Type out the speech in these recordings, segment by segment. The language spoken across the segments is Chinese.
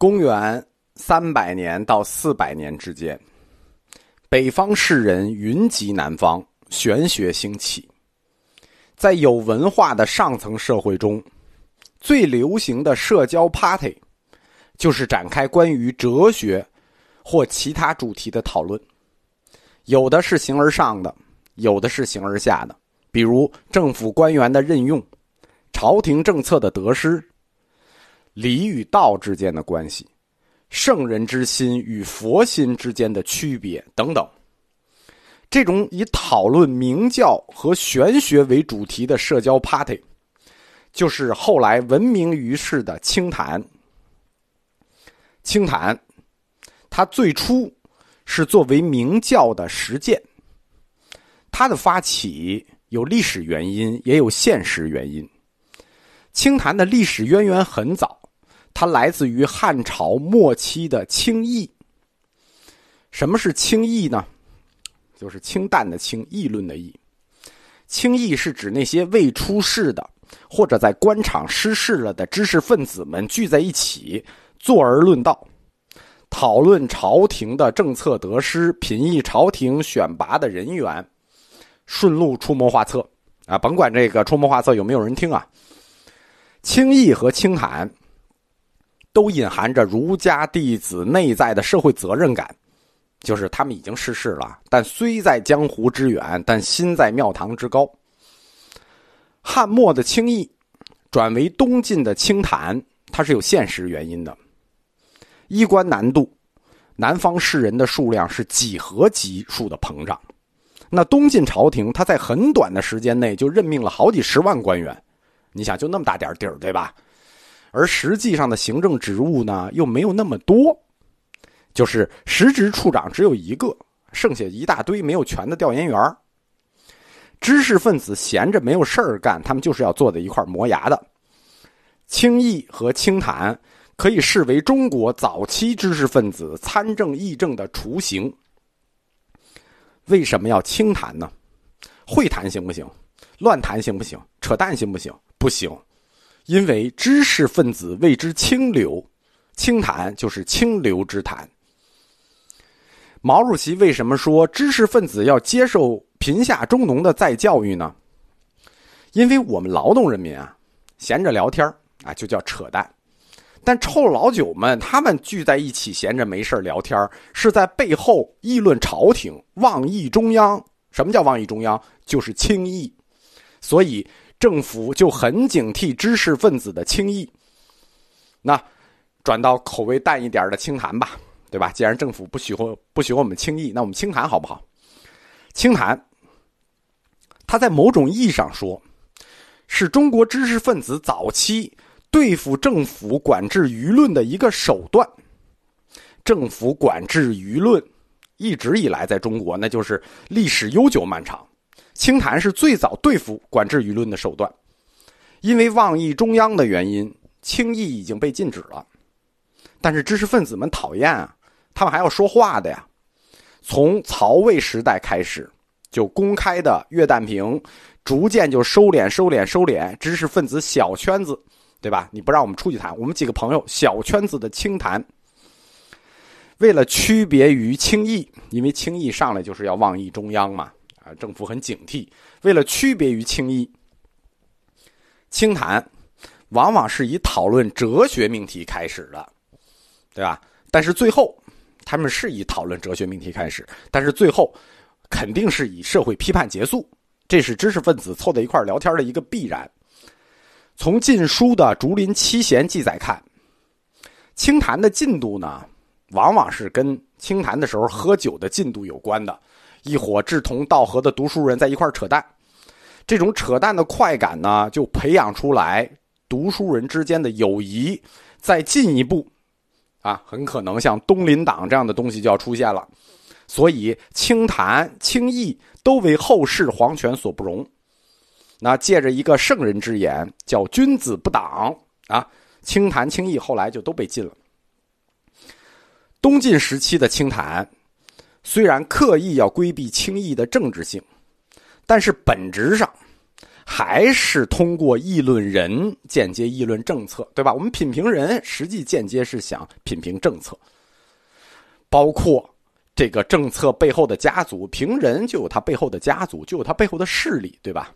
公元三百年到四百年之间，北方士人云集南方，玄学兴起。在有文化的上层社会中，最流行的社交 party，就是展开关于哲学或其他主题的讨论。有的是形而上的，有的是形而下的，比如政府官员的任用、朝廷政策的得失。礼与道之间的关系，圣人之心与佛心之间的区别等等，这种以讨论明教和玄学为主题的社交 party，就是后来闻名于世的清谈。清谈，它最初是作为明教的实践，它的发起有历史原因，也有现实原因。清谈的历史渊源很早。它来自于汉朝末期的清议。什么是清议呢？就是清淡的清，议论的议。清议是指那些未出世的或者在官场失势了的知识分子们聚在一起，坐而论道，讨论朝廷的政策得失，品议朝廷选拔的人员，顺路出谋划策。啊，甭管这个出谋划策有没有人听啊。清议和清谈。都隐含着儒家弟子内在的社会责任感，就是他们已经逝世了，但虽在江湖之远，但心在庙堂之高。汉末的清议转为东晋的清谈，它是有现实原因的。衣冠南渡，南方士人的数量是几何级数的膨胀。那东晋朝廷，他在很短的时间内就任命了好几十万官员，你想，就那么大点地儿，对吧？而实际上的行政职务呢，又没有那么多，就是实职处长只有一个，剩下一大堆没有权的调研员知识分子闲着没有事儿干，他们就是要坐在一块磨牙的。清议和清谈可以视为中国早期知识分子参政议政的雏形。为什么要清谈呢？会谈行不行？乱谈行不行？扯淡行不行？不行。因为知识分子谓之清流，清谈就是清流之谈。毛主席为什么说知识分子要接受贫下中农的再教育呢？因为我们劳动人民啊，闲着聊天啊，就叫扯淡；但臭老九们，他们聚在一起闲着没事聊天是在背后议论朝廷、妄议中央。什么叫妄议中央？就是轻议。所以。政府就很警惕知识分子的轻易。那转到口味淡一点的清谈吧，对吧？既然政府不喜欢不喜欢我们轻易，那我们清谈好不好？清谈，它在某种意义上说，是中国知识分子早期对付政府管制舆论的一个手段。政府管制舆论一直以来在中国，那就是历史悠久漫长。清谈是最早对付管制舆论的手段，因为妄议中央的原因，清议已经被禁止了。但是知识分子们讨厌啊，他们还要说话的呀。从曹魏时代开始，就公开的阅弹屏，逐渐就收敛、收敛、收敛。知识分子小圈子，对吧？你不让我们出去谈，我们几个朋友小圈子的清谈。为了区别于清议，因为清议上来就是要妄议中央嘛。政府很警惕，为了区别于清议，清谈往往是以讨论哲学命题开始的，对吧？但是最后，他们是以讨论哲学命题开始，但是最后肯定是以社会批判结束。这是知识分子凑在一块聊天的一个必然。从《晋书》的竹林七贤记载看，清谈的进度呢，往往是跟清谈的时候喝酒的进度有关的。一伙志同道合的读书人在一块扯淡，这种扯淡的快感呢，就培养出来读书人之间的友谊。再进一步，啊，很可能像东林党这样的东西就要出现了。所以，清谈、清议都为后世皇权所不容。那借着一个圣人之言，叫“君子不党”，啊，清谈、清议后来就都被禁了。东晋时期的清谈。虽然刻意要规避轻易的政治性，但是本质上还是通过议论人，间接议论政策，对吧？我们品评人，实际间接是想品评政策，包括这个政策背后的家族，评人就有他背后的家族，就有他背后的势力，对吧？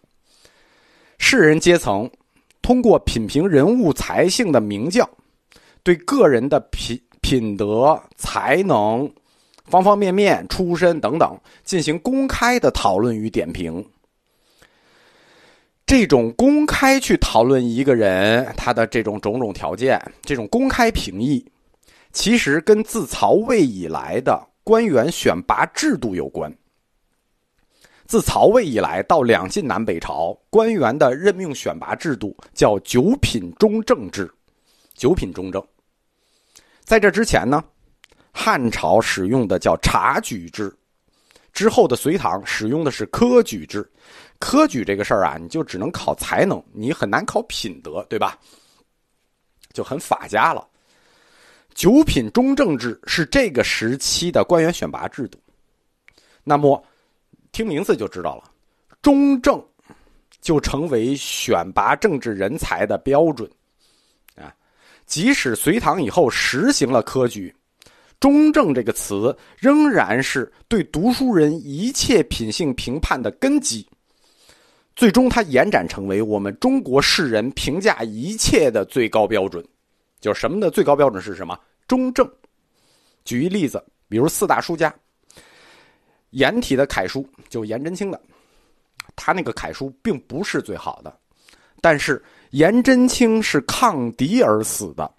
士人阶层通过品评人物才性的名教，对个人的品品德、才能、方方面面、出身等等进行公开的讨论与点评。这种公开去讨论一个人他的这种种种条件，这种公开评议，其实跟自曹魏以来的官员选拔制度有关。自曹魏以来到两晋南北朝，官员的任命选拔制度叫九品中正制。九品中正，在这之前呢，汉朝使用的叫察举制，之后的隋唐使用的是科举制。科举这个事儿啊，你就只能考才能，你很难考品德，对吧？就很法家了。九品中正制是这个时期的官员选拔制度。那么，听名字就知道了，中正就成为选拔政治人才的标准啊。即使隋唐以后实行了科举，中正这个词仍然是对读书人一切品性评判的根基。最终，它延展成为我们中国世人评价一切的最高标准，就是什么的最高标准是什么？中正。举一例子，比如四大书家，颜体的楷书就颜真卿的，他那个楷书并不是最好的，但是颜真卿是抗敌而死的，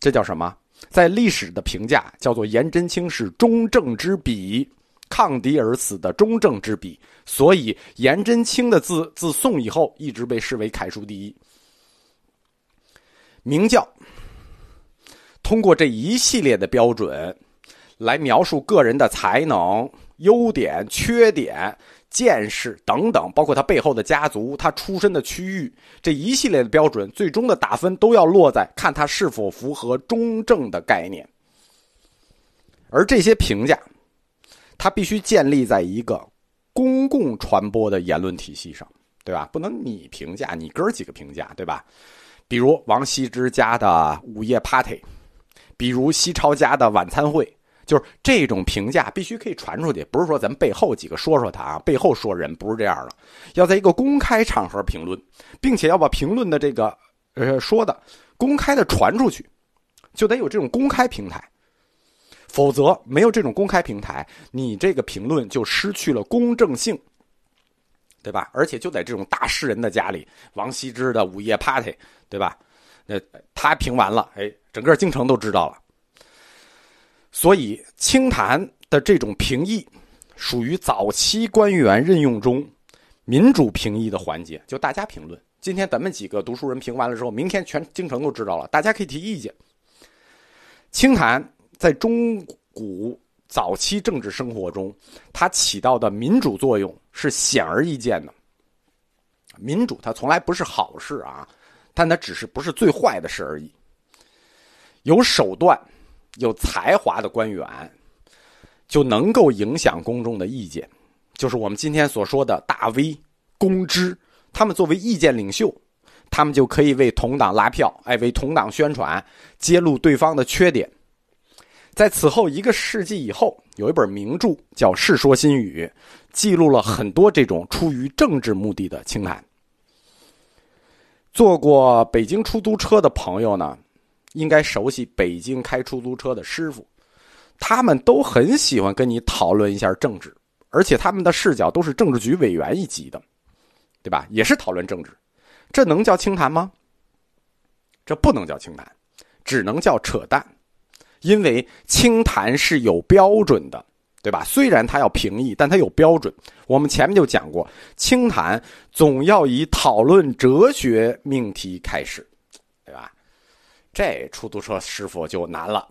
这叫什么？在历史的评价叫做颜真卿是中正之笔。抗敌而死的中正之笔，所以颜真卿的字自宋以后一直被视为楷书第一。明教通过这一系列的标准来描述个人的才能、优点、缺点、见识等等，包括他背后的家族、他出身的区域，这一系列的标准，最终的打分都要落在看他是否符合中正的概念，而这些评价。它必须建立在一个公共传播的言论体系上，对吧？不能你评价，你哥几个评价，对吧？比如王羲之家的午夜 party，比如西超家的晚餐会，就是这种评价必须可以传出去，不是说咱们背后几个说说他啊，背后说人不是这样的，要在一个公开场合评论，并且要把评论的这个呃说的公开的传出去，就得有这种公开平台。否则，没有这种公开平台，你这个评论就失去了公正性，对吧？而且就在这种大诗人的家里，王羲之的午夜 party，对吧？那他评完了，哎，整个京城都知道了。所以，清谈的这种评议，属于早期官员任用中民主评议的环节，就大家评论。今天咱们几个读书人评完了之后，明天全京城都知道了，大家可以提意见。清谈。在中古早期政治生活中，它起到的民主作用是显而易见的。民主它从来不是好事啊，但它只是不是最坏的事而已。有手段、有才华的官员，就能够影响公众的意见，就是我们今天所说的大 V、公知。他们作为意见领袖，他们就可以为同党拉票，哎，为同党宣传，揭露对方的缺点。在此后一个世纪以后，有一本名著叫《世说新语》，记录了很多这种出于政治目的的清谈。坐过北京出租车的朋友呢，应该熟悉北京开出租车的师傅，他们都很喜欢跟你讨论一下政治，而且他们的视角都是政治局委员一级的，对吧？也是讨论政治，这能叫清谈吗？这不能叫清谈，只能叫扯淡。因为清谈是有标准的，对吧？虽然他要评议，但他有标准。我们前面就讲过，清谈总要以讨论哲学命题开始，这出租车师傅就难了。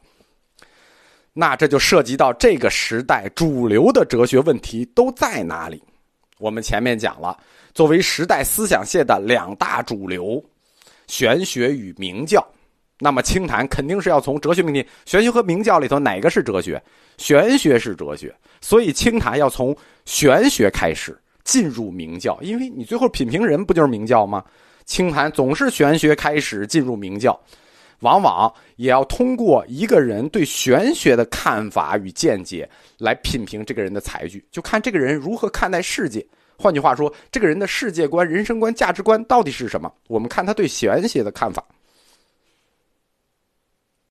那这就涉及到这个时代主流的哲学问题都在哪里？我们前面讲了，作为时代思想界的两大主流，玄学与明教。那么清谈肯定是要从哲学命题，玄学和明教里头哪个是哲学？玄学是哲学，所以清谈要从玄学开始，进入明教，因为你最后品评人不就是明教吗？清谈总是玄学开始进入明教，往往也要通过一个人对玄学的看法与见解来品评这个人的才具，就看这个人如何看待世界。换句话说，这个人的世界观、人生观、价值观到底是什么？我们看他对玄学的看法。